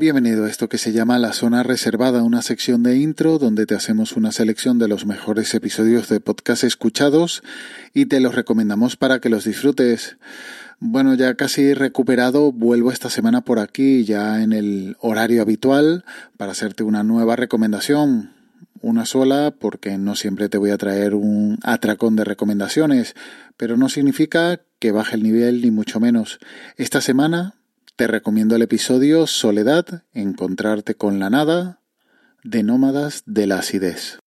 Bienvenido a esto que se llama La Zona Reservada, una sección de intro donde te hacemos una selección de los mejores episodios de podcast escuchados y te los recomendamos para que los disfrutes. Bueno, ya casi recuperado, vuelvo esta semana por aquí ya en el horario habitual para hacerte una nueva recomendación. Una sola porque no siempre te voy a traer un atracón de recomendaciones, pero no significa que baje el nivel ni mucho menos. Esta semana te recomiendo el episodio Soledad, Encontrarte con la Nada, de Nómadas de la Acidez.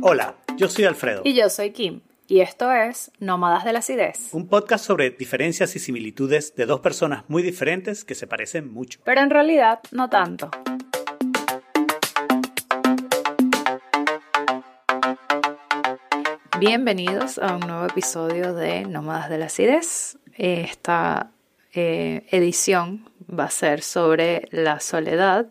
Hola, yo soy Alfredo. Y yo soy Kim. Y esto es Nómadas de la Acidez. Un podcast sobre diferencias y similitudes de dos personas muy diferentes que se parecen mucho. Pero en realidad no tanto. Bienvenidos a un nuevo episodio de Nómadas de la Acidez. Esta eh, edición va a ser sobre la soledad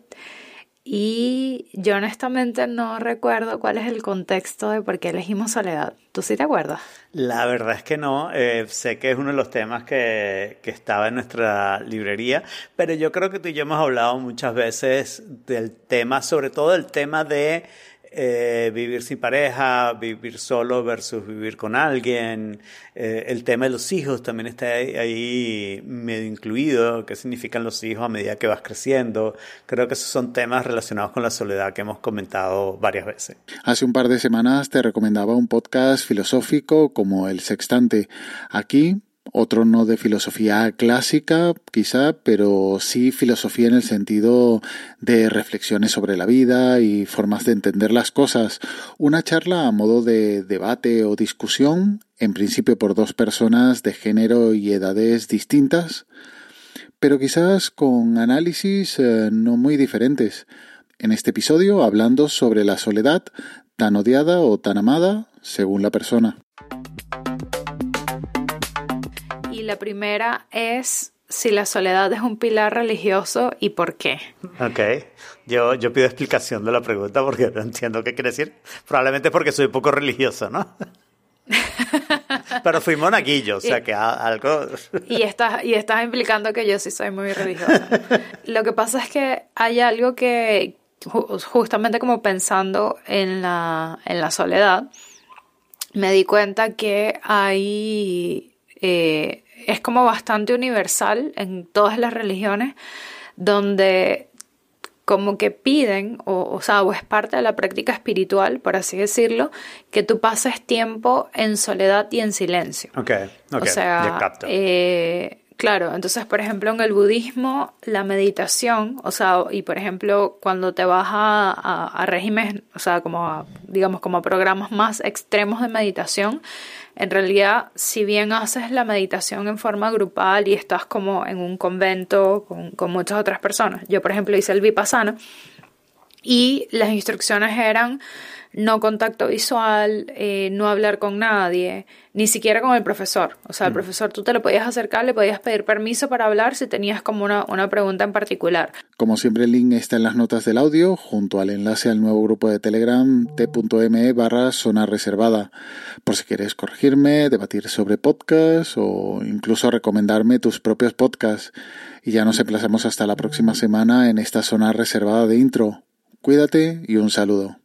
y yo honestamente no recuerdo cuál es el contexto de por qué elegimos soledad. ¿Tú sí te acuerdas? La verdad es que no. Eh, sé que es uno de los temas que, que estaba en nuestra librería, pero yo creo que tú y yo hemos hablado muchas veces del tema, sobre todo el tema de eh, vivir sin pareja, vivir solo versus vivir con alguien. Eh, el tema de los hijos también está ahí, medio incluido. ¿Qué significan los hijos a medida que vas creciendo? Creo que esos son temas relacionados con la soledad que hemos comentado varias veces. Hace un par de semanas te recomendaba un podcast filosófico como El Sextante. Aquí otro no de filosofía clásica, quizá, pero sí filosofía en el sentido de reflexiones sobre la vida y formas de entender las cosas. Una charla a modo de debate o discusión, en principio por dos personas de género y edades distintas, pero quizás con análisis eh, no muy diferentes. En este episodio hablando sobre la soledad, tan odiada o tan amada según la persona. La primera es si la soledad es un pilar religioso y por qué. Ok, yo, yo pido explicación de la pregunta porque no entiendo qué quiere decir. Probablemente porque soy poco religioso, ¿no? Pero fui monaguillo, o sea que algo... y, estás, y estás implicando que yo sí soy muy religiosa. Lo que pasa es que hay algo que, justamente como pensando en la, en la soledad, me di cuenta que hay... Eh, es como bastante universal en todas las religiones, donde como que piden, o, o, sea, o es parte de la práctica espiritual, por así decirlo, que tú pases tiempo en soledad y en silencio. Ok, ok, o sea, eh, claro, entonces, por ejemplo, en el budismo, la meditación, o sea, y por ejemplo, cuando te vas a, a, regímenes, o sea, como digamos, como programas más extremos de meditación, en realidad, si bien haces la meditación en forma grupal y estás como en un convento con, muchas otras personas, yo por ejemplo hice el vipassana y las instrucciones eran no contacto visual, eh, no hablar con nadie, ni siquiera con el profesor. O sea, el mm. profesor tú te lo podías acercar, le podías pedir permiso para hablar si tenías como una, una pregunta en particular. Como siempre, el link está en las notas del audio, junto al enlace al nuevo grupo de Telegram t.me barra zona reservada, por si quieres corregirme, debatir sobre podcast o incluso recomendarme tus propios podcasts. Y ya nos emplazamos hasta la próxima semana en esta zona reservada de intro. Cuídate y un saludo.